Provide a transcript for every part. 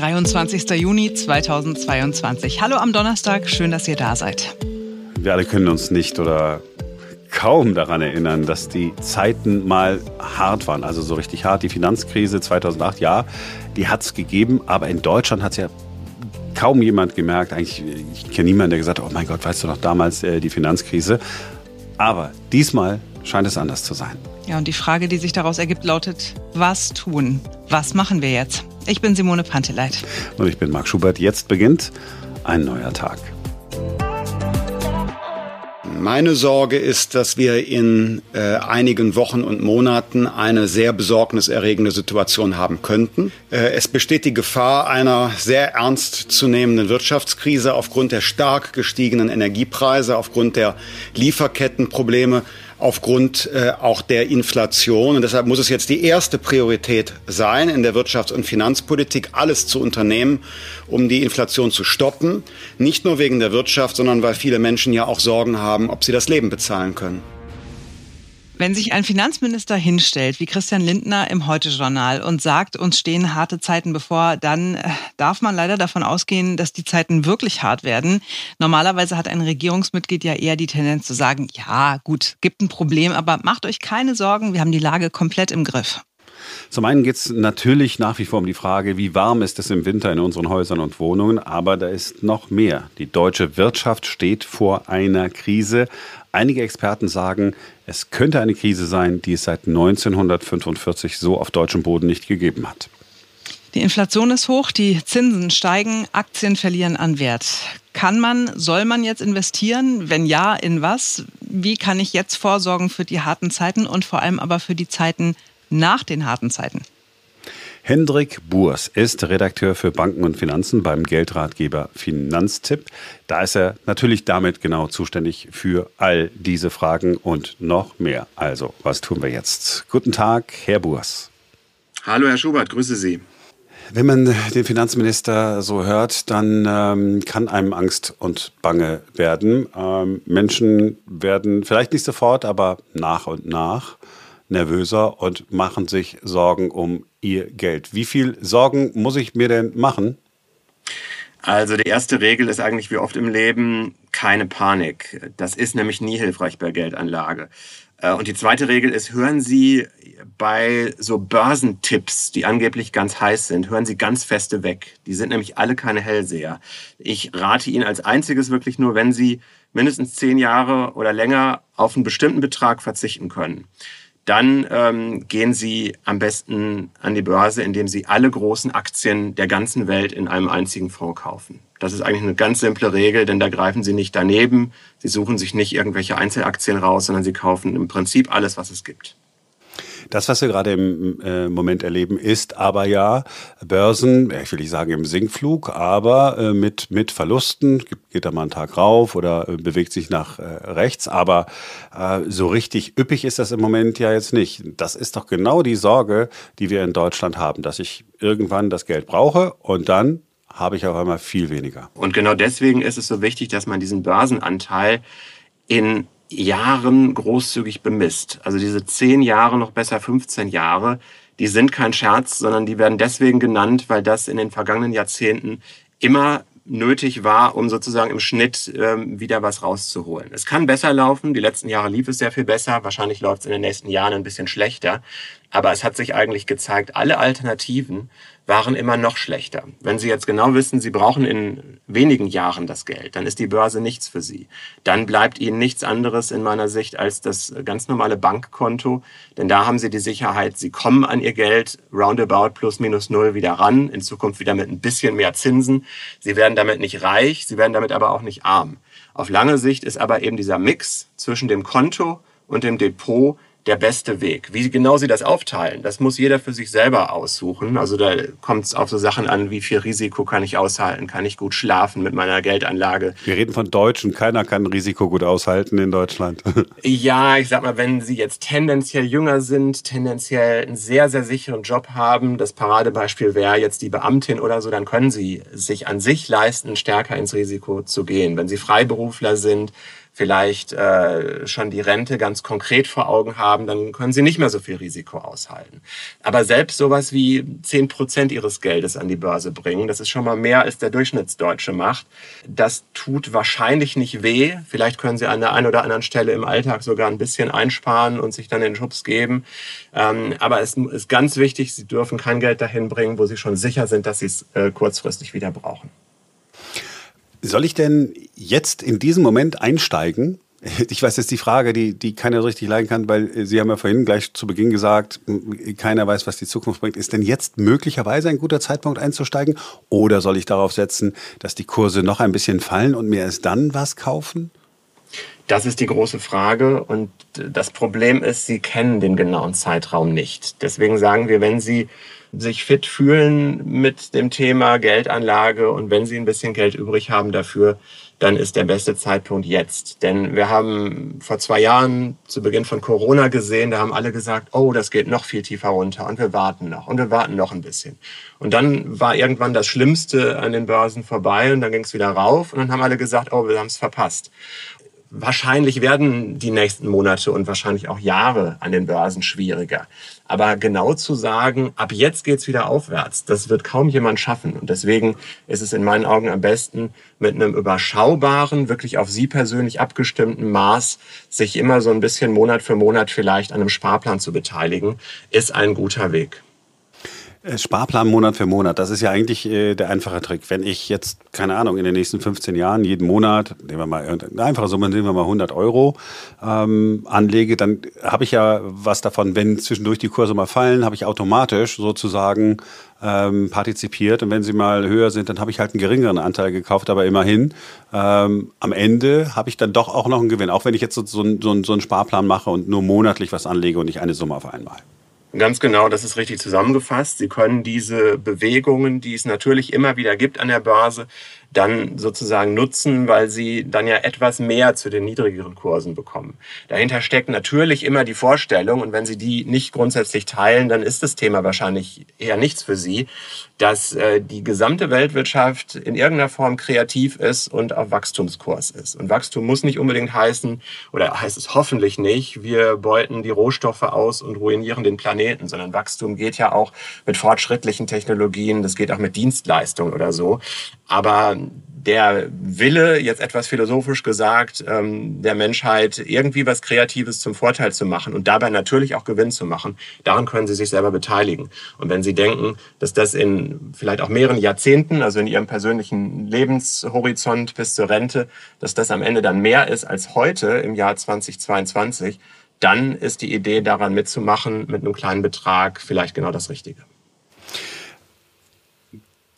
23. Juni 2022. Hallo am Donnerstag, schön, dass ihr da seid. Wir alle können uns nicht oder kaum daran erinnern, dass die Zeiten mal hart waren, also so richtig hart. Die Finanzkrise 2008, ja, die hat es gegeben, aber in Deutschland hat es ja kaum jemand gemerkt. Eigentlich, ich kenne niemanden, der gesagt hat, oh mein Gott, weißt du noch damals äh, die Finanzkrise. Aber diesmal scheint es anders zu sein. Ja, und die Frage, die sich daraus ergibt, lautet, was tun? Was machen wir jetzt? Ich bin Simone Panteleit. Und ich bin Marc Schubert. Jetzt beginnt ein neuer Tag. Meine Sorge ist, dass wir in äh, einigen Wochen und Monaten eine sehr besorgniserregende Situation haben könnten. Äh, es besteht die Gefahr einer sehr ernst zu nehmenden Wirtschaftskrise aufgrund der stark gestiegenen Energiepreise, aufgrund der Lieferkettenprobleme aufgrund äh, auch der Inflation. Und deshalb muss es jetzt die erste Priorität sein, in der Wirtschafts- und Finanzpolitik alles zu unternehmen, um die Inflation zu stoppen. Nicht nur wegen der Wirtschaft, sondern weil viele Menschen ja auch Sorgen haben, ob sie das Leben bezahlen können. Wenn sich ein Finanzminister hinstellt, wie Christian Lindner im Heute-Journal und sagt, uns stehen harte Zeiten bevor, dann äh, darf man leider davon ausgehen, dass die Zeiten wirklich hart werden. Normalerweise hat ein Regierungsmitglied ja eher die Tendenz zu sagen, ja, gut, gibt ein Problem, aber macht euch keine Sorgen, wir haben die Lage komplett im Griff. Zum einen geht es natürlich nach wie vor um die Frage, wie warm ist es im Winter in unseren Häusern und Wohnungen, aber da ist noch mehr. Die deutsche Wirtschaft steht vor einer Krise. Einige Experten sagen, es könnte eine Krise sein, die es seit 1945 so auf deutschem Boden nicht gegeben hat. Die Inflation ist hoch, die Zinsen steigen, Aktien verlieren an Wert. Kann man, soll man jetzt investieren? Wenn ja, in was? Wie kann ich jetzt vorsorgen für die harten Zeiten und vor allem aber für die Zeiten nach den harten Zeiten? Hendrik Burs ist Redakteur für Banken und Finanzen beim Geldratgeber Finanztipp. Da ist er natürlich damit genau zuständig für all diese Fragen und noch mehr. Also, was tun wir jetzt? Guten Tag, Herr Burs. Hallo, Herr Schubert, grüße Sie. Wenn man den Finanzminister so hört, dann ähm, kann einem Angst und Bange werden. Ähm, Menschen werden vielleicht nicht sofort, aber nach und nach nervöser und machen sich Sorgen um ihr Geld. Wie viel Sorgen muss ich mir denn machen? Also die erste Regel ist eigentlich wie oft im Leben keine Panik. Das ist nämlich nie hilfreich bei Geldanlage. Äh, und die zweite Regel ist, hören Sie bei so Börsentipps, die angeblich ganz heiß sind, hören Sie ganz feste weg. Die sind nämlich alle keine Hellseher. Ich rate Ihnen als einziges wirklich nur, wenn Sie mindestens zehn Jahre oder länger auf einen bestimmten Betrag verzichten können dann ähm, gehen Sie am besten an die Börse, indem Sie alle großen Aktien der ganzen Welt in einem einzigen Fonds kaufen. Das ist eigentlich eine ganz simple Regel, denn da greifen Sie nicht daneben. Sie suchen sich nicht irgendwelche Einzelaktien raus, sondern Sie kaufen im Prinzip alles, was es gibt. Das, was wir gerade im äh, Moment erleben, ist aber ja Börsen, ich will nicht sagen im Sinkflug, aber äh, mit, mit Verlusten, geht da mal einen Tag rauf oder äh, bewegt sich nach rechts, aber so richtig üppig ist das im Moment ja jetzt nicht. Das ist doch genau die Sorge, die wir in Deutschland haben, dass ich irgendwann das Geld brauche und dann habe ich auf einmal viel weniger. Und genau deswegen ist es so wichtig, dass man diesen Börsenanteil in Jahren großzügig bemisst. Also diese zehn Jahre, noch besser 15 Jahre, die sind kein Scherz, sondern die werden deswegen genannt, weil das in den vergangenen Jahrzehnten immer nötig war, um sozusagen im Schnitt ähm, wieder was rauszuholen. Es kann besser laufen. Die letzten Jahre lief es sehr viel besser. Wahrscheinlich läuft es in den nächsten Jahren ein bisschen schlechter. Aber es hat sich eigentlich gezeigt, alle Alternativen waren immer noch schlechter. Wenn Sie jetzt genau wissen, Sie brauchen in wenigen Jahren das Geld, dann ist die Börse nichts für Sie. Dann bleibt Ihnen nichts anderes in meiner Sicht als das ganz normale Bankkonto, denn da haben Sie die Sicherheit, Sie kommen an Ihr Geld roundabout plus minus null wieder ran, in Zukunft wieder mit ein bisschen mehr Zinsen. Sie werden damit nicht reich, Sie werden damit aber auch nicht arm. Auf lange Sicht ist aber eben dieser Mix zwischen dem Konto und dem Depot der beste Weg. Wie genau sie das aufteilen, das muss jeder für sich selber aussuchen. Also da kommt es auf so Sachen an, wie viel Risiko kann ich aushalten, kann ich gut schlafen mit meiner Geldanlage. Wir reden von Deutschen, keiner kann Risiko gut aushalten in Deutschland. ja, ich sag mal, wenn sie jetzt tendenziell jünger sind, tendenziell einen sehr, sehr sicheren Job haben, das Paradebeispiel wäre jetzt die Beamtin oder so, dann können sie sich an sich leisten, stärker ins Risiko zu gehen. Wenn sie Freiberufler sind, vielleicht äh, schon die Rente ganz konkret vor Augen haben, dann können sie nicht mehr so viel Risiko aushalten. Aber selbst sowas wie zehn Prozent ihres Geldes an die Börse bringen, das ist schon mal mehr, als der Durchschnittsdeutsche macht. Das tut wahrscheinlich nicht weh. Vielleicht können sie an der einen oder anderen Stelle im Alltag sogar ein bisschen einsparen und sich dann den Schubs geben. Ähm, aber es ist ganz wichtig, sie dürfen kein Geld dahin bringen, wo sie schon sicher sind, dass sie es äh, kurzfristig wieder brauchen. Soll ich denn jetzt in diesem Moment einsteigen? Ich weiß jetzt die Frage, die, die keiner so richtig leiden kann, weil Sie haben ja vorhin gleich zu Beginn gesagt, keiner weiß, was die Zukunft bringt. Ist denn jetzt möglicherweise ein guter Zeitpunkt einzusteigen? Oder soll ich darauf setzen, dass die Kurse noch ein bisschen fallen und mir erst dann was kaufen? Das ist die große Frage. Und das Problem ist, Sie kennen den genauen Zeitraum nicht. Deswegen sagen wir, wenn Sie sich fit fühlen mit dem Thema Geldanlage und wenn sie ein bisschen Geld übrig haben dafür, dann ist der beste Zeitpunkt jetzt. Denn wir haben vor zwei Jahren zu Beginn von Corona gesehen, da haben alle gesagt, oh, das geht noch viel tiefer runter und wir warten noch und wir warten noch ein bisschen. Und dann war irgendwann das Schlimmste an den Börsen vorbei und dann ging es wieder rauf und dann haben alle gesagt, oh, wir haben es verpasst. Wahrscheinlich werden die nächsten Monate und wahrscheinlich auch Jahre an den Börsen schwieriger. Aber genau zu sagen, ab jetzt geht's wieder aufwärts, das wird kaum jemand schaffen. Und deswegen ist es in meinen Augen am besten, mit einem überschaubaren, wirklich auf Sie persönlich abgestimmten Maß, sich immer so ein bisschen Monat für Monat vielleicht an einem Sparplan zu beteiligen, ist ein guter Weg. Äh, Sparplan Monat für Monat, das ist ja eigentlich äh, der einfache Trick. Wenn ich jetzt, keine Ahnung, in den nächsten 15 Jahren jeden Monat, nehmen wir mal eine einfache Summe, nehmen wir mal 100 Euro ähm, anlege, dann habe ich ja was davon, wenn zwischendurch die Kurse mal fallen, habe ich automatisch sozusagen ähm, partizipiert. Und wenn sie mal höher sind, dann habe ich halt einen geringeren Anteil gekauft, aber immerhin ähm, am Ende habe ich dann doch auch noch einen Gewinn, auch wenn ich jetzt so, so, so, so einen Sparplan mache und nur monatlich was anlege und nicht eine Summe auf einmal. Ganz genau, das ist richtig zusammengefasst. Sie können diese Bewegungen, die es natürlich immer wieder gibt an der Börse, dann sozusagen nutzen, weil sie dann ja etwas mehr zu den niedrigeren Kursen bekommen. Dahinter steckt natürlich immer die Vorstellung, und wenn Sie die nicht grundsätzlich teilen, dann ist das Thema wahrscheinlich eher nichts für Sie, dass äh, die gesamte Weltwirtschaft in irgendeiner Form kreativ ist und auf Wachstumskurs ist. Und Wachstum muss nicht unbedingt heißen, oder heißt es hoffentlich nicht, wir beuten die Rohstoffe aus und ruinieren den Planeten, sondern Wachstum geht ja auch mit fortschrittlichen Technologien, das geht auch mit Dienstleistungen oder so. Aber der Wille, jetzt etwas philosophisch gesagt, ähm, der Menschheit irgendwie was Kreatives zum Vorteil zu machen und dabei natürlich auch Gewinn zu machen, daran können Sie sich selber beteiligen. Und wenn Sie denken, dass das in vielleicht auch mehreren Jahrzehnten, also in Ihrem persönlichen Lebenshorizont bis zur Rente, dass das am Ende dann mehr ist als heute im Jahr 2022, dann ist die Idee daran mitzumachen mit einem kleinen Betrag vielleicht genau das Richtige.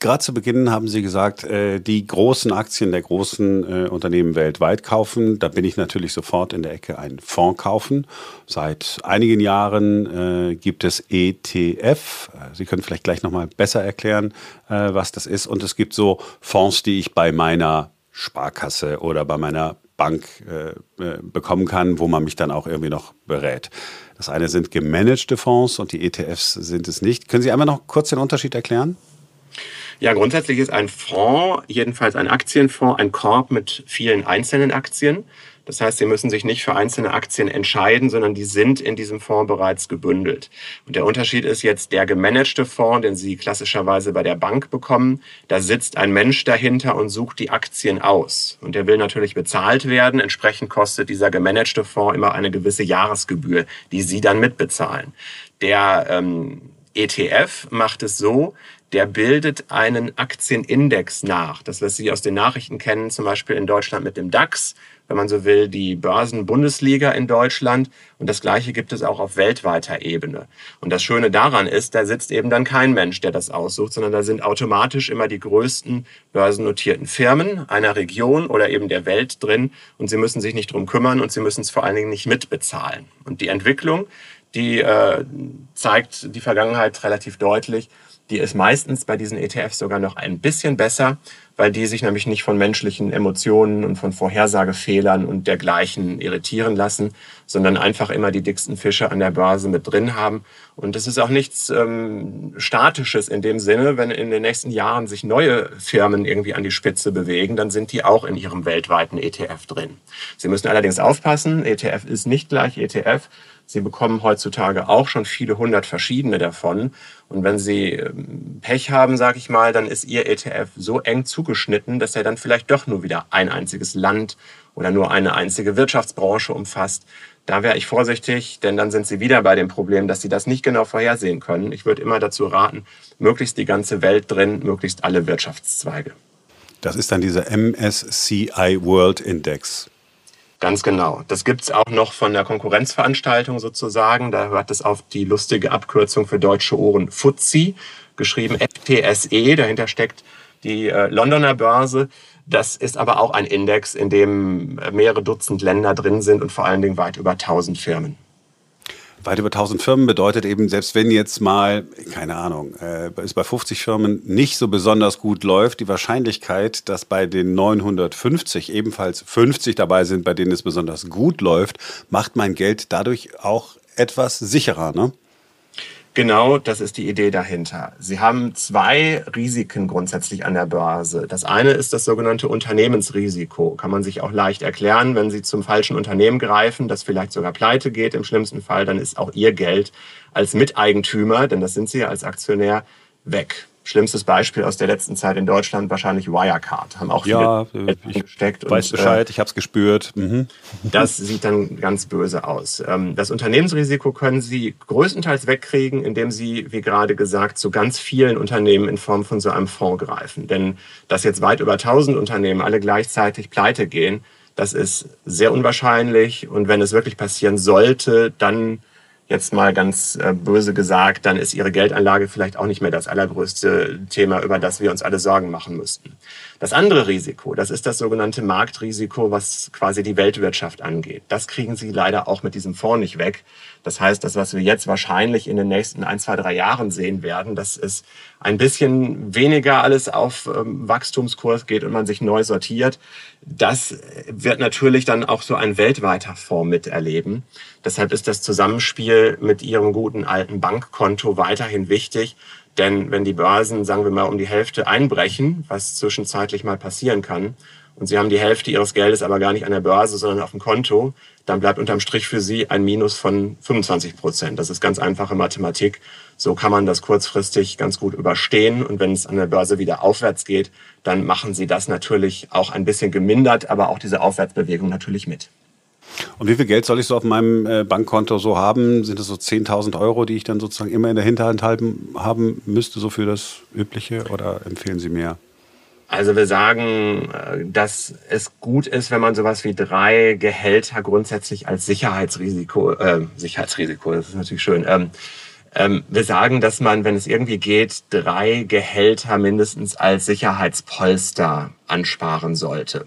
Gerade zu Beginn haben Sie gesagt, äh, die großen Aktien der großen äh, Unternehmen weltweit kaufen. Da bin ich natürlich sofort in der Ecke einen Fonds kaufen. Seit einigen Jahren äh, gibt es ETF. Sie können vielleicht gleich nochmal besser erklären, was das ist. Und es gibt so Fonds, die ich bei meiner Sparkasse oder bei meiner Bank bekommen kann, wo man mich dann auch irgendwie noch berät. Das eine sind gemanagte Fonds und die ETFs sind es nicht. Können Sie einmal noch kurz den Unterschied erklären? Ja, grundsätzlich ist ein Fonds, jedenfalls ein Aktienfonds, ein Korb mit vielen einzelnen Aktien. Das heißt, Sie müssen sich nicht für einzelne Aktien entscheiden, sondern die sind in diesem Fonds bereits gebündelt. Und der Unterschied ist jetzt der gemanagte Fonds, den Sie klassischerweise bei der Bank bekommen. Da sitzt ein Mensch dahinter und sucht die Aktien aus. Und der will natürlich bezahlt werden. Entsprechend kostet dieser gemanagte Fonds immer eine gewisse Jahresgebühr, die Sie dann mitbezahlen. Der ähm, ETF macht es so, der bildet einen Aktienindex nach. Das, was Sie aus den Nachrichten kennen, zum Beispiel in Deutschland mit dem DAX, wenn man so will, die Börsenbundesliga in Deutschland. Und das Gleiche gibt es auch auf weltweiter Ebene. Und das Schöne daran ist, da sitzt eben dann kein Mensch, der das aussucht, sondern da sind automatisch immer die größten börsennotierten Firmen einer Region oder eben der Welt drin. Und Sie müssen sich nicht drum kümmern und Sie müssen es vor allen Dingen nicht mitbezahlen. Und die Entwicklung, die äh, zeigt die Vergangenheit relativ deutlich. Die ist meistens bei diesen ETFs sogar noch ein bisschen besser weil die sich nämlich nicht von menschlichen Emotionen und von Vorhersagefehlern und dergleichen irritieren lassen, sondern einfach immer die dicksten Fische an der Börse mit drin haben. Und es ist auch nichts ähm, Statisches in dem Sinne, wenn in den nächsten Jahren sich neue Firmen irgendwie an die Spitze bewegen, dann sind die auch in ihrem weltweiten ETF drin. Sie müssen allerdings aufpassen, ETF ist nicht gleich ETF. Sie bekommen heutzutage auch schon viele hundert verschiedene davon. Und wenn Sie ähm, Pech haben, sage ich mal, dann ist Ihr ETF so eng zugeschnitten, dass er dann vielleicht doch nur wieder ein einziges Land oder nur eine einzige Wirtschaftsbranche umfasst. Da wäre ich vorsichtig, denn dann sind Sie wieder bei dem Problem, dass Sie das nicht genau vorhersehen können. Ich würde immer dazu raten, möglichst die ganze Welt drin, möglichst alle Wirtschaftszweige. Das ist dann dieser MSCI World Index. Ganz genau. Das gibt's auch noch von der Konkurrenzveranstaltung sozusagen. Da hört es auf die lustige Abkürzung für deutsche Ohren FTSE, geschrieben FTSE. Dahinter steckt die äh, Londoner Börse. Das ist aber auch ein Index, in dem mehrere Dutzend Länder drin sind und vor allen Dingen weit über 1000 Firmen. Weit über 1000 Firmen bedeutet eben, selbst wenn jetzt mal, keine Ahnung, äh, es bei 50 Firmen nicht so besonders gut läuft, die Wahrscheinlichkeit, dass bei den 950 ebenfalls 50 dabei sind, bei denen es besonders gut läuft, macht mein Geld dadurch auch etwas sicherer, ne? Genau, das ist die Idee dahinter. Sie haben zwei Risiken grundsätzlich an der Börse. Das eine ist das sogenannte Unternehmensrisiko. Kann man sich auch leicht erklären, wenn Sie zum falschen Unternehmen greifen, das vielleicht sogar pleite geht im schlimmsten Fall, dann ist auch Ihr Geld als Miteigentümer, denn das sind Sie ja als Aktionär, weg. Schlimmstes Beispiel aus der letzten Zeit in Deutschland wahrscheinlich Wirecard. Haben auch ja, viele ich gesteckt. Weiß und, Bescheid, äh, ich habe es gespürt. Mhm. Das sieht dann ganz böse aus. Ähm, das Unternehmensrisiko können Sie größtenteils wegkriegen, indem Sie, wie gerade gesagt, zu ganz vielen Unternehmen in Form von so einem Fonds greifen. Denn dass jetzt weit über 1000 Unternehmen alle gleichzeitig pleite gehen, das ist sehr unwahrscheinlich. Und wenn es wirklich passieren sollte, dann jetzt mal ganz äh, böse gesagt, dann ist ihre Geldanlage vielleicht auch nicht mehr das allergrößte Thema, über das wir uns alle Sorgen machen müssten. Das andere Risiko, das ist das sogenannte Marktrisiko, was quasi die Weltwirtschaft angeht. Das kriegen Sie leider auch mit diesem Fonds nicht weg. Das heißt, das, was wir jetzt wahrscheinlich in den nächsten ein, zwei, drei Jahren sehen werden, dass es ein bisschen weniger alles auf ähm, Wachstumskurs geht und man sich neu sortiert, das wird natürlich dann auch so ein weltweiter Fonds miterleben. Deshalb ist das Zusammenspiel mit Ihrem guten alten Bankkonto weiterhin wichtig. Denn wenn die Börsen, sagen wir mal, um die Hälfte einbrechen, was zwischenzeitlich mal passieren kann, und Sie haben die Hälfte Ihres Geldes aber gar nicht an der Börse, sondern auf dem Konto, dann bleibt unterm Strich für Sie ein Minus von 25 Prozent. Das ist ganz einfache Mathematik. So kann man das kurzfristig ganz gut überstehen. Und wenn es an der Börse wieder aufwärts geht, dann machen Sie das natürlich auch ein bisschen gemindert, aber auch diese Aufwärtsbewegung natürlich mit. Und wie viel Geld soll ich so auf meinem äh, Bankkonto so haben? Sind das so 10.000 Euro, die ich dann sozusagen immer in der Hinterhand halten, haben müsste, so für das Übliche? Oder empfehlen Sie mehr? Also wir sagen, äh, dass es gut ist, wenn man sowas wie drei Gehälter grundsätzlich als Sicherheitsrisiko, äh, Sicherheitsrisiko, das ist natürlich schön. Ähm, ähm, wir sagen, dass man, wenn es irgendwie geht, drei Gehälter mindestens als Sicherheitspolster ansparen sollte.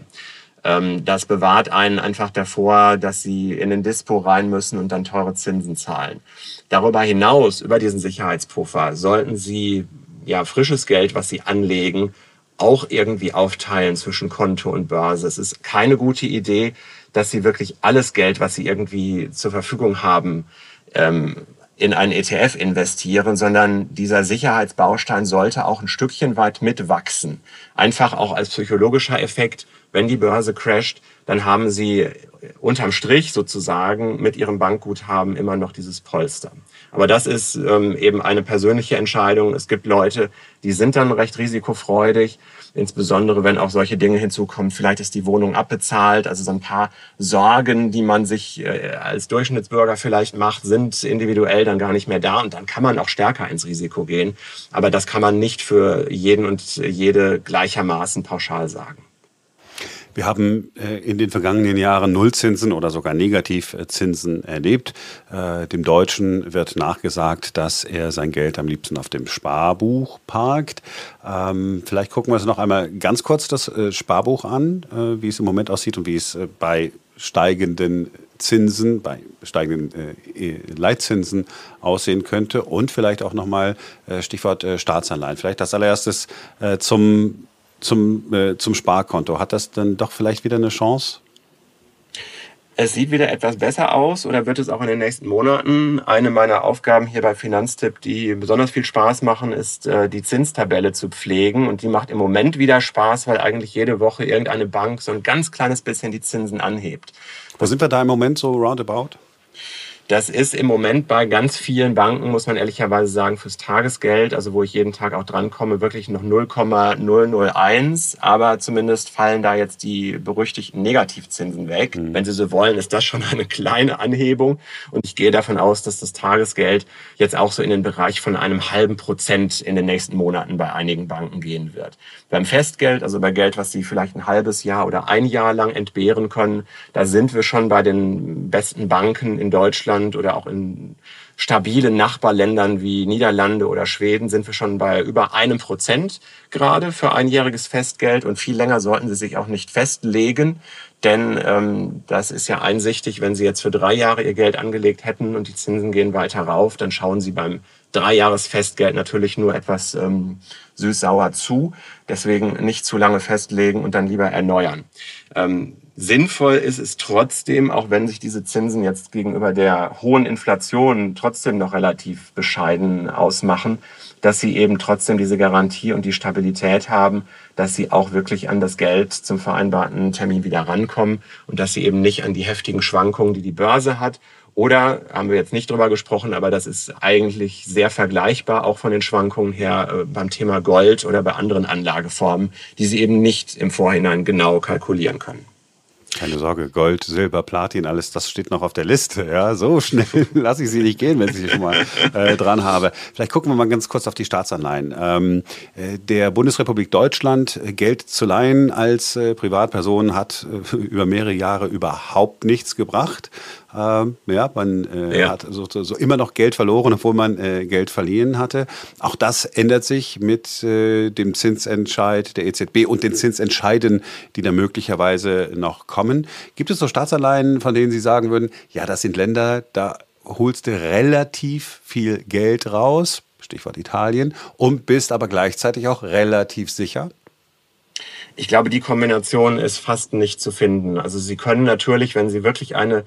Ähm, das bewahrt einen einfach davor, dass sie in den Dispo rein müssen und dann teure Zinsen zahlen. Darüber hinaus, über diesen Sicherheitspuffer, sollten sie ja frisches Geld, was sie anlegen, auch irgendwie aufteilen zwischen Konto und Börse. Es ist keine gute Idee, dass sie wirklich alles Geld, was sie irgendwie zur Verfügung haben, ähm, in einen ETF investieren, sondern dieser Sicherheitsbaustein sollte auch ein Stückchen weit mitwachsen. Einfach auch als psychologischer Effekt, wenn die Börse crasht, dann haben sie unterm Strich sozusagen mit ihrem Bankguthaben immer noch dieses Polster. Aber das ist ähm, eben eine persönliche Entscheidung. Es gibt Leute, die sind dann recht risikofreudig, insbesondere wenn auch solche Dinge hinzukommen. Vielleicht ist die Wohnung abbezahlt, also so ein paar Sorgen, die man sich äh, als Durchschnittsbürger vielleicht macht, sind individuell dann gar nicht mehr da und dann kann man auch stärker ins Risiko gehen. Aber das kann man nicht für jeden und jede gleichermaßen pauschal sagen. Wir haben äh, in den vergangenen Jahren Nullzinsen oder sogar Negativzinsen erlebt. Äh, dem Deutschen wird nachgesagt, dass er sein Geld am liebsten auf dem Sparbuch parkt. Ähm, vielleicht gucken wir uns noch einmal ganz kurz das äh, Sparbuch an, wie es im Moment aussieht und wie es bei steigenden Zinsen, bei steigenden Leitzinsen aussehen könnte und vielleicht auch nochmal äh, Stichwort Staatsanleihen. Vielleicht das allererstes zum, zum, äh, zum Sparkonto. Hat das dann doch vielleicht wieder eine Chance? es sieht wieder etwas besser aus oder wird es auch in den nächsten Monaten. Eine meiner Aufgaben hier bei Finanztipp, die besonders viel Spaß machen, ist äh, die Zinstabelle zu pflegen. Und die macht im Moment wieder Spaß, weil eigentlich jede Woche irgendeine Bank so ein ganz kleines bisschen die Zinsen anhebt. Wo sind wir da im Moment so roundabout? Das ist im Moment bei ganz vielen Banken, muss man ehrlicherweise sagen, fürs Tagesgeld, also wo ich jeden Tag auch drankomme, wirklich noch 0,001. Aber zumindest fallen da jetzt die berüchtigten Negativzinsen weg. Mhm. Wenn Sie so wollen, ist das schon eine kleine Anhebung. Und ich gehe davon aus, dass das Tagesgeld jetzt auch so in den Bereich von einem halben Prozent in den nächsten Monaten bei einigen Banken gehen wird. Beim Festgeld, also bei Geld, was Sie vielleicht ein halbes Jahr oder ein Jahr lang entbehren können, da sind wir schon bei den besten Banken in Deutschland Deutschland oder auch in stabilen Nachbarländern wie Niederlande oder Schweden sind wir schon bei über einem Prozent gerade für einjähriges Festgeld und viel länger sollten Sie sich auch nicht festlegen, denn ähm, das ist ja einsichtig, wenn Sie jetzt für drei Jahre Ihr Geld angelegt hätten und die Zinsen gehen weiter rauf, dann schauen Sie beim Dreijahresfestgeld natürlich nur etwas ähm, süß-sauer zu. Deswegen nicht zu lange festlegen und dann lieber erneuern. Ähm, Sinnvoll ist es trotzdem, auch wenn sich diese Zinsen jetzt gegenüber der hohen Inflation trotzdem noch relativ bescheiden ausmachen, dass sie eben trotzdem diese Garantie und die Stabilität haben, dass sie auch wirklich an das Geld zum vereinbarten Termin wieder rankommen und dass sie eben nicht an die heftigen Schwankungen, die die Börse hat. Oder haben wir jetzt nicht drüber gesprochen, aber das ist eigentlich sehr vergleichbar, auch von den Schwankungen her äh, beim Thema Gold oder bei anderen Anlageformen, die sie eben nicht im Vorhinein genau kalkulieren können. Keine Sorge, Gold, Silber, Platin, alles, das steht noch auf der Liste. Ja, so schnell lasse ich sie nicht gehen, wenn ich sie schon mal äh, dran habe. Vielleicht gucken wir mal ganz kurz auf die Staatsanleihen. Ähm, äh, der Bundesrepublik Deutschland äh, Geld zu leihen als äh, Privatperson hat äh, über mehrere Jahre überhaupt nichts gebracht. Ähm, ja, man äh, ja. hat so, so, immer noch Geld verloren, obwohl man äh, Geld verliehen hatte. Auch das ändert sich mit äh, dem Zinsentscheid der EZB und den Zinsentscheiden, die da möglicherweise noch kommen. Gibt es so Staatsanleihen, von denen Sie sagen würden, ja, das sind Länder, da holst du relativ viel Geld raus, Stichwort Italien, und bist aber gleichzeitig auch relativ sicher? Ich glaube, die Kombination ist fast nicht zu finden. Also Sie können natürlich, wenn Sie wirklich eine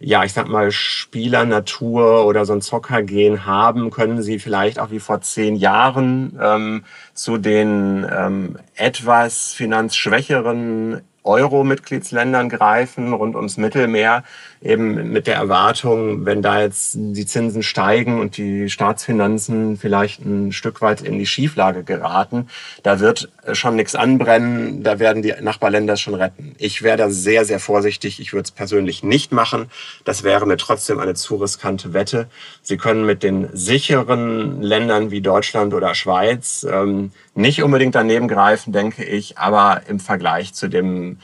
ja, ich sag mal, Spielernatur oder so ein Zockergehen haben, können sie vielleicht auch wie vor zehn Jahren ähm, zu den ähm, etwas finanzschwächeren Euro-Mitgliedsländern greifen, rund ums Mittelmeer, eben mit der Erwartung, wenn da jetzt die Zinsen steigen und die Staatsfinanzen vielleicht ein Stück weit in die Schieflage geraten, da wird schon nichts anbrennen, da werden die Nachbarländer schon retten. Ich wäre da sehr, sehr vorsichtig. Ich würde es persönlich nicht machen. Das wäre mir trotzdem eine zu riskante Wette. Sie können mit den sicheren Ländern wie Deutschland oder Schweiz ähm, nicht unbedingt daneben greifen, denke ich, aber im Vergleich zu dem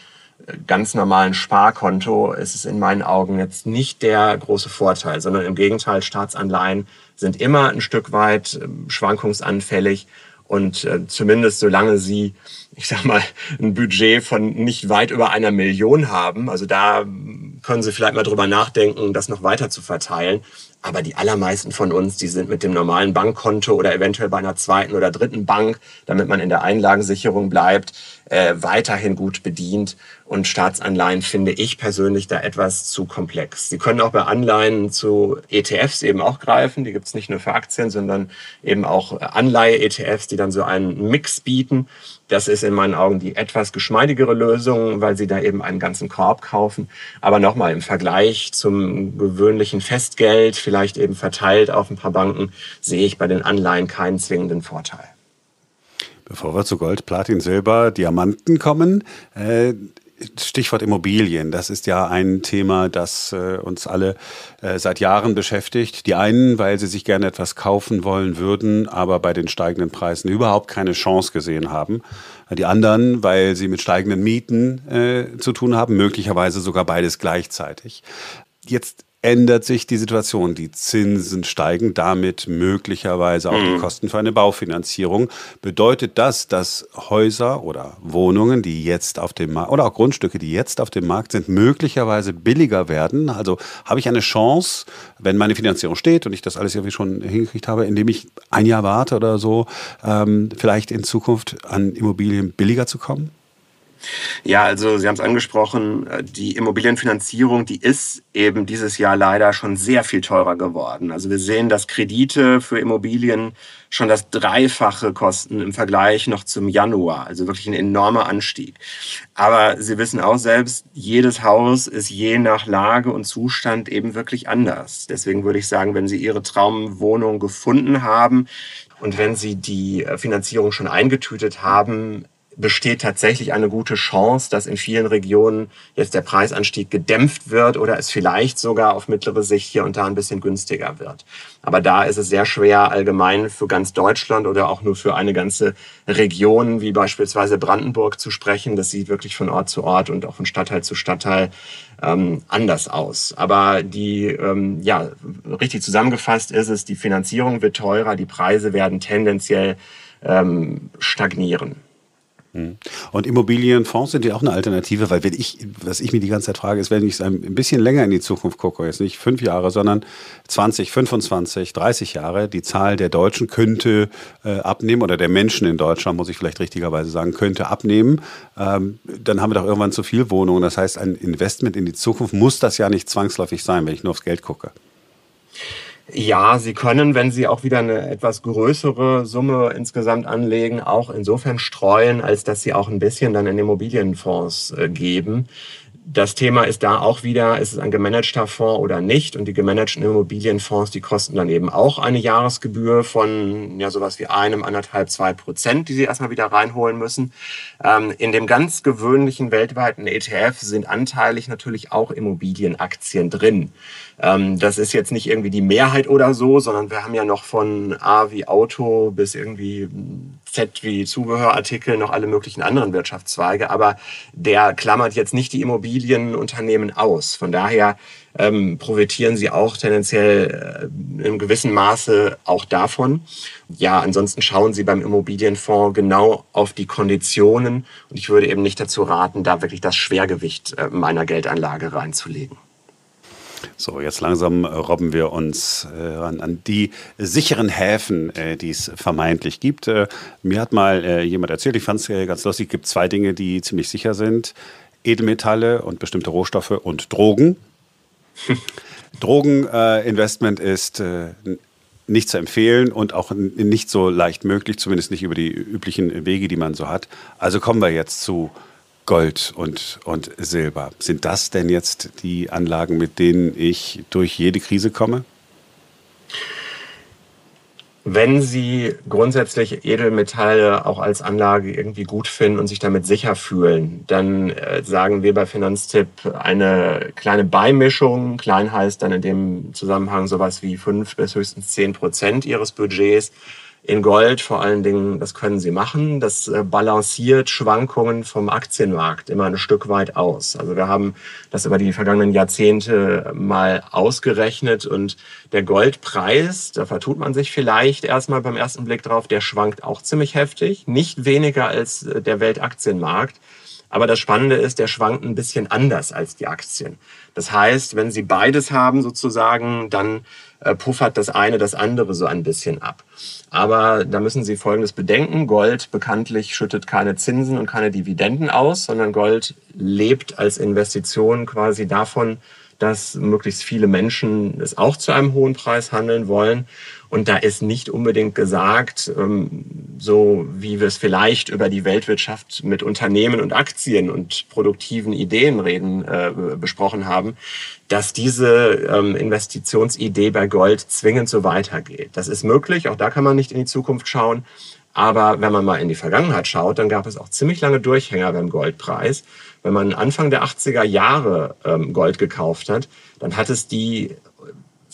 ganz normalen Sparkonto ist es in meinen Augen jetzt nicht der große Vorteil, sondern im Gegenteil, Staatsanleihen sind immer ein Stück weit ähm, schwankungsanfällig und äh, zumindest solange sie, ich sag mal, ein Budget von nicht weit über einer Million haben, also da können Sie vielleicht mal drüber nachdenken, das noch weiter zu verteilen. Aber die allermeisten von uns, die sind mit dem normalen Bankkonto oder eventuell bei einer zweiten oder dritten Bank, damit man in der Einlagensicherung bleibt, äh, weiterhin gut bedient. Und Staatsanleihen finde ich persönlich da etwas zu komplex. Sie können auch bei Anleihen zu ETFs eben auch greifen. Die gibt es nicht nur für Aktien, sondern eben auch Anleihe-ETFs, die dann so einen Mix bieten. Das ist in meinen Augen die etwas geschmeidigere Lösung, weil Sie da eben einen ganzen Korb kaufen. Aber nochmal im Vergleich zum gewöhnlichen Festgeld, vielleicht eben verteilt auf ein paar Banken, sehe ich bei den Anleihen keinen zwingenden Vorteil. Bevor wir zu Gold, Platin, Silber, Diamanten kommen, äh, Stichwort Immobilien, das ist ja ein Thema, das äh, uns alle äh, seit Jahren beschäftigt. Die einen, weil sie sich gerne etwas kaufen wollen würden, aber bei den steigenden Preisen überhaupt keine Chance gesehen haben. Die anderen, weil sie mit steigenden Mieten zu tun haben, möglicherweise sogar beides gleichzeitig. Jetzt ändert sich die Situation. Die Zinsen steigen, damit möglicherweise auch mhm. die Kosten für eine Baufinanzierung. Bedeutet das, dass Häuser oder Wohnungen, die jetzt auf dem Markt, oder auch Grundstücke, die jetzt auf dem Markt sind, möglicherweise billiger werden? Also habe ich eine Chance, wenn meine Finanzierung steht und ich das alles irgendwie schon hingekriegt habe, indem ich ein Jahr warte oder so, ähm, vielleicht in Zukunft an Immobilien billiger zu kommen? Ja, also Sie haben es angesprochen, äh, die Immobilienfinanzierung, die ist eben dieses Jahr leider schon sehr viel teurer geworden. Also wir sehen, dass Kredite für Immobilien schon das Dreifache kosten im Vergleich noch zum Januar. Also wirklich ein enormer Anstieg. Aber Sie wissen auch selbst, jedes Haus ist je nach Lage und Zustand eben wirklich anders. Deswegen würde ich sagen, wenn Sie Ihre Traumwohnung gefunden haben, und wenn Sie die äh, Finanzierung schon eingetütet haben, besteht tatsächlich eine gute Chance, dass in vielen Regionen jetzt der Preisanstieg gedämpft wird oder es vielleicht sogar auf mittlere Sicht hier und da ein bisschen günstiger wird. Aber da ist es sehr schwer, allgemein für ganz Deutschland oder auch nur für eine ganze Region, wie beispielsweise Brandenburg, zu sprechen. Das sieht wirklich von Ort zu Ort und auch von Stadtteil zu Stadtteil ähm, anders aus. Aber die, ähm, ja, richtig zusammengefasst ist es, die Finanzierung wird teurer, die Preise werden tendenziell ähm, stagnieren. Hm. Und Immobilienfonds sind ja auch eine Alternative, weil wenn ich, was ich mir die ganze Zeit frage, ist, wenn ich ein bisschen länger in die Zukunft gucke, jetzt nicht fünf Jahre, sondern 20, 25, 30 Jahre, die Zahl der Deutschen könnte äh, abnehmen oder der Menschen in Deutschland, muss ich vielleicht richtigerweise sagen, könnte abnehmen. Ähm, dann haben wir doch irgendwann zu viel Wohnungen. Das heißt, ein Investment in die Zukunft muss das ja nicht zwangsläufig sein, wenn ich nur aufs Geld gucke. Ja, Sie können, wenn Sie auch wieder eine etwas größere Summe insgesamt anlegen, auch insofern streuen, als dass Sie auch ein bisschen dann in Immobilienfonds äh, geben. Das Thema ist da auch wieder, ist es ein gemanagter Fonds oder nicht? Und die gemanagten Immobilienfonds, die kosten dann eben auch eine Jahresgebühr von ja sowas wie einem, anderthalb, zwei Prozent, die sie erstmal wieder reinholen müssen. Ähm, in dem ganz gewöhnlichen weltweiten ETF sind anteilig natürlich auch Immobilienaktien drin. Ähm, das ist jetzt nicht irgendwie die Mehrheit oder so, sondern wir haben ja noch von A wie Auto bis irgendwie Z wie Zubehörartikel noch alle möglichen anderen Wirtschaftszweige. Aber der klammert jetzt nicht die Immobilienunternehmen aus. Von daher ähm, profitieren sie auch tendenziell äh, in gewissem Maße auch davon. Ja, ansonsten schauen Sie beim Immobilienfonds genau auf die Konditionen und ich würde eben nicht dazu raten, da wirklich das Schwergewicht äh, meiner Geldanlage reinzulegen. So, jetzt langsam äh, robben wir uns äh, an, an, die sicheren Häfen, äh, die es vermeintlich gibt. Äh, mir hat mal äh, jemand erzählt, ich fand es äh, ganz lustig, es gibt zwei Dinge, die ziemlich sicher sind. Edelmetalle und bestimmte Rohstoffe und Drogen. Drogeninvestment ist nicht zu empfehlen und auch nicht so leicht möglich, zumindest nicht über die üblichen Wege, die man so hat. Also kommen wir jetzt zu Gold und, und Silber. Sind das denn jetzt die Anlagen, mit denen ich durch jede Krise komme? Wenn Sie grundsätzlich Edelmetalle auch als Anlage irgendwie gut finden und sich damit sicher fühlen, dann äh, sagen wir bei Finanztipp eine kleine Beimischung. Klein heißt dann in dem Zusammenhang sowas wie fünf bis höchstens zehn Prozent Ihres Budgets in Gold vor allen Dingen, das können sie machen. Das äh, balanciert Schwankungen vom Aktienmarkt immer ein Stück weit aus. Also wir haben das über die vergangenen Jahrzehnte mal ausgerechnet und der Goldpreis, da vertut man sich vielleicht erstmal beim ersten Blick drauf, der schwankt auch ziemlich heftig, nicht weniger als äh, der Weltaktienmarkt. Aber das Spannende ist, der schwankt ein bisschen anders als die Aktien. Das heißt, wenn Sie beides haben sozusagen, dann äh, puffert das eine das andere so ein bisschen ab. Aber da müssen Sie Folgendes bedenken. Gold bekanntlich schüttet keine Zinsen und keine Dividenden aus, sondern Gold lebt als Investition quasi davon, dass möglichst viele Menschen es auch zu einem hohen Preis handeln wollen. Und da ist nicht unbedingt gesagt, ähm, so wie wir es vielleicht über die Weltwirtschaft mit Unternehmen und Aktien und produktiven Ideen reden, äh, besprochen haben, dass diese ähm, Investitionsidee bei Gold zwingend so weitergeht. Das ist möglich, auch da kann man nicht in die Zukunft schauen. Aber wenn man mal in die Vergangenheit schaut, dann gab es auch ziemlich lange Durchhänger beim Goldpreis. Wenn man Anfang der 80er Jahre ähm, Gold gekauft hat, dann hat es die,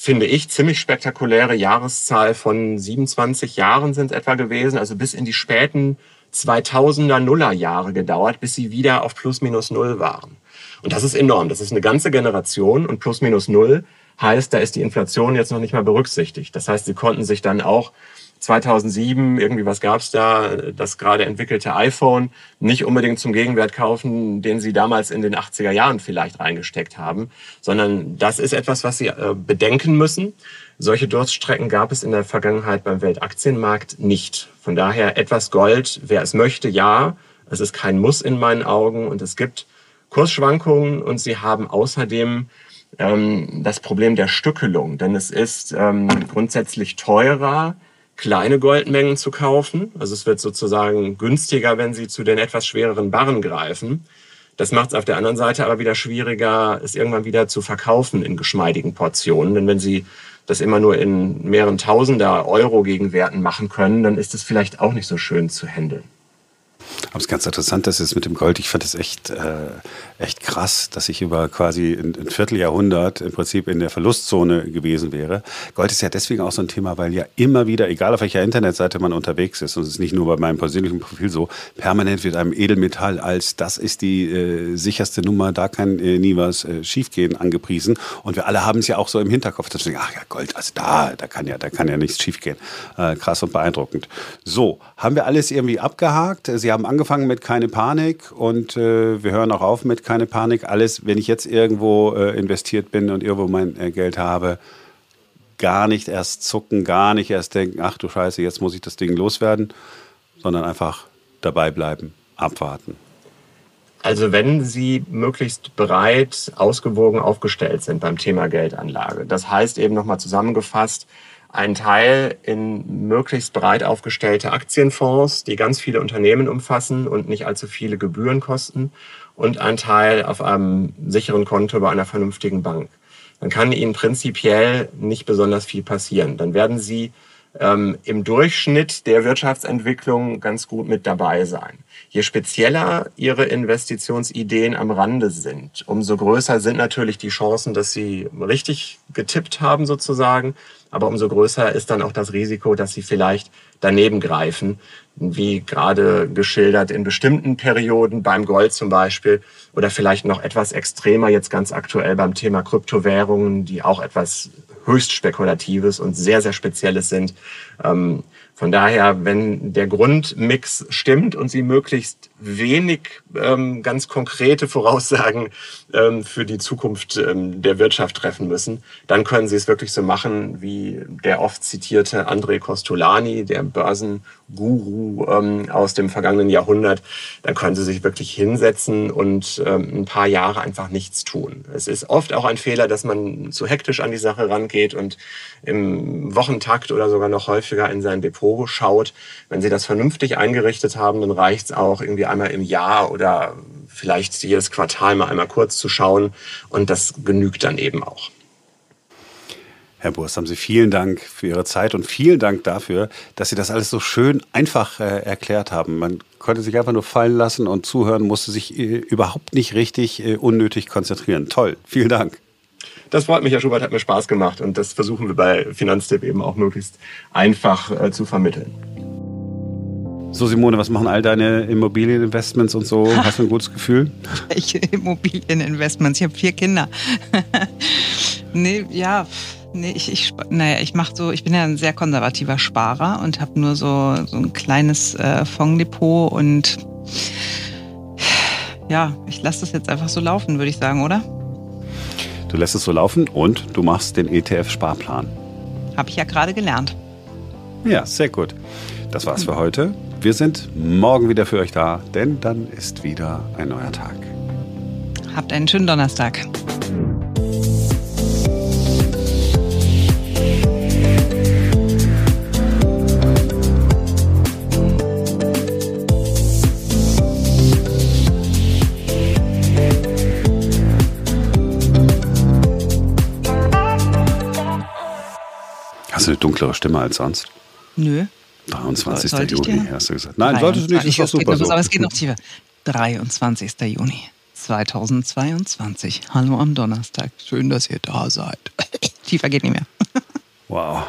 finde ich, ziemlich spektakuläre Jahreszahl von 27 Jahren sind etwa gewesen, also bis in die späten 2000er Nullerjahre gedauert, bis sie wieder auf plus minus null waren. Und das ist enorm. Das ist eine ganze Generation und plus minus null heißt, da ist die Inflation jetzt noch nicht mal berücksichtigt. Das heißt, sie konnten sich dann auch 2007, irgendwie was gab's da, das gerade entwickelte iPhone, nicht unbedingt zum Gegenwert kaufen, den sie damals in den 80er Jahren vielleicht reingesteckt haben, sondern das ist etwas, was sie äh, bedenken müssen. Solche Durststrecken gab es in der Vergangenheit beim Weltaktienmarkt nicht. Von daher etwas Gold, wer es möchte, ja. Es ist kein Muss in meinen Augen und es gibt Kursschwankungen und sie haben außerdem ähm, das Problem der Stückelung, denn es ist ähm, grundsätzlich teurer, kleine Goldmengen zu kaufen. Also es wird sozusagen günstiger, wenn Sie zu den etwas schwereren Barren greifen. Das macht es auf der anderen Seite aber wieder schwieriger, es irgendwann wieder zu verkaufen in geschmeidigen Portionen. Denn wenn Sie das immer nur in mehreren Tausender Euro Gegenwerten machen können, dann ist es vielleicht auch nicht so schön zu handeln. Aber es ist ganz interessant, dass es mit dem Gold, ich fand es echt, äh, echt krass, dass ich über quasi ein, ein, Vierteljahrhundert im Prinzip in der Verlustzone gewesen wäre. Gold ist ja deswegen auch so ein Thema, weil ja immer wieder, egal auf welcher Internetseite man unterwegs ist, und es ist nicht nur bei meinem persönlichen Profil so, permanent wird einem Edelmetall als das ist die äh, sicherste Nummer, da kann äh, nie was äh, schiefgehen angepriesen. Und wir alle haben es ja auch so im Hinterkopf, dass wir denken, ach ja, Gold, also da, da kann ja, da kann ja nichts schiefgehen. Äh, krass und beeindruckend. So, haben wir alles irgendwie abgehakt? Sie haben angefangen mit keine Panik und äh, wir hören auch auf mit keine Panik. Alles, wenn ich jetzt irgendwo äh, investiert bin und irgendwo mein äh, Geld habe, gar nicht erst zucken, gar nicht erst denken, ach du Scheiße, jetzt muss ich das Ding loswerden, sondern einfach dabei bleiben, abwarten. Also wenn Sie möglichst breit ausgewogen aufgestellt sind beim Thema Geldanlage, das heißt eben nochmal zusammengefasst, ein Teil in möglichst breit aufgestellte Aktienfonds, die ganz viele Unternehmen umfassen und nicht allzu viele Gebühren kosten und ein Teil auf einem sicheren Konto bei einer vernünftigen Bank. Dann kann Ihnen prinzipiell nicht besonders viel passieren. Dann werden Sie ähm, im Durchschnitt der Wirtschaftsentwicklung ganz gut mit dabei sein. Je spezieller Ihre Investitionsideen am Rande sind, umso größer sind natürlich die Chancen, dass Sie richtig getippt haben sozusagen. Aber umso größer ist dann auch das Risiko, dass Sie vielleicht daneben greifen, wie gerade geschildert in bestimmten Perioden beim Gold zum Beispiel oder vielleicht noch etwas extremer jetzt ganz aktuell beim Thema Kryptowährungen, die auch etwas höchst Spekulatives und sehr, sehr Spezielles sind. Ähm, von daher, wenn der Grundmix stimmt und Sie möglichst wenig ähm, ganz konkrete Voraussagen ähm, für die Zukunft ähm, der Wirtschaft treffen müssen, dann können Sie es wirklich so machen wie der oft zitierte André Costolani, der Börsenguru ähm, aus dem vergangenen Jahrhundert. Dann können Sie sich wirklich hinsetzen und ähm, ein paar Jahre einfach nichts tun. Es ist oft auch ein Fehler, dass man zu hektisch an die Sache rangeht und im Wochentakt oder sogar noch häufiger in sein Depot schaut. Wenn Sie das vernünftig eingerichtet haben, dann reicht es auch irgendwie einmal im Jahr oder vielleicht jedes Quartal mal einmal kurz zu schauen. Und das genügt dann eben auch. Herr Burst, haben Sie vielen Dank für Ihre Zeit und vielen Dank dafür, dass Sie das alles so schön einfach äh, erklärt haben. Man konnte sich einfach nur fallen lassen und zuhören, musste sich äh, überhaupt nicht richtig äh, unnötig konzentrieren. Toll, vielen Dank. Das freut mich, Herr Schubert, hat mir Spaß gemacht und das versuchen wir bei Finanztipp eben auch möglichst einfach äh, zu vermitteln. So, Simone, was machen all deine Immobilieninvestments und so? Hast du ein gutes Gefühl? Welche Immobilieninvestments? Ich habe vier Kinder. nee, ja, nee, ich, ich, naja, ich mache so, ich bin ja ein sehr konservativer Sparer und habe nur so, so ein kleines äh, Fonddepot und ja, ich lasse das jetzt einfach so laufen, würde ich sagen, oder? Du lässt es so laufen und du machst den ETF-Sparplan. Habe ich ja gerade gelernt. Ja, sehr gut. Das war's für heute. Wir sind morgen wieder für euch da, denn dann ist wieder ein neuer Tag. Habt einen schönen Donnerstag. Eine dunklere Stimme als sonst? Nö. 23. Juni, hast du gesagt. Nein, solltest du nicht, ist doch super so. Aber es geht noch tiefer. 23. Juni 2022. Hallo am Donnerstag. Schön, dass ihr da seid. tiefer geht nicht mehr. wow.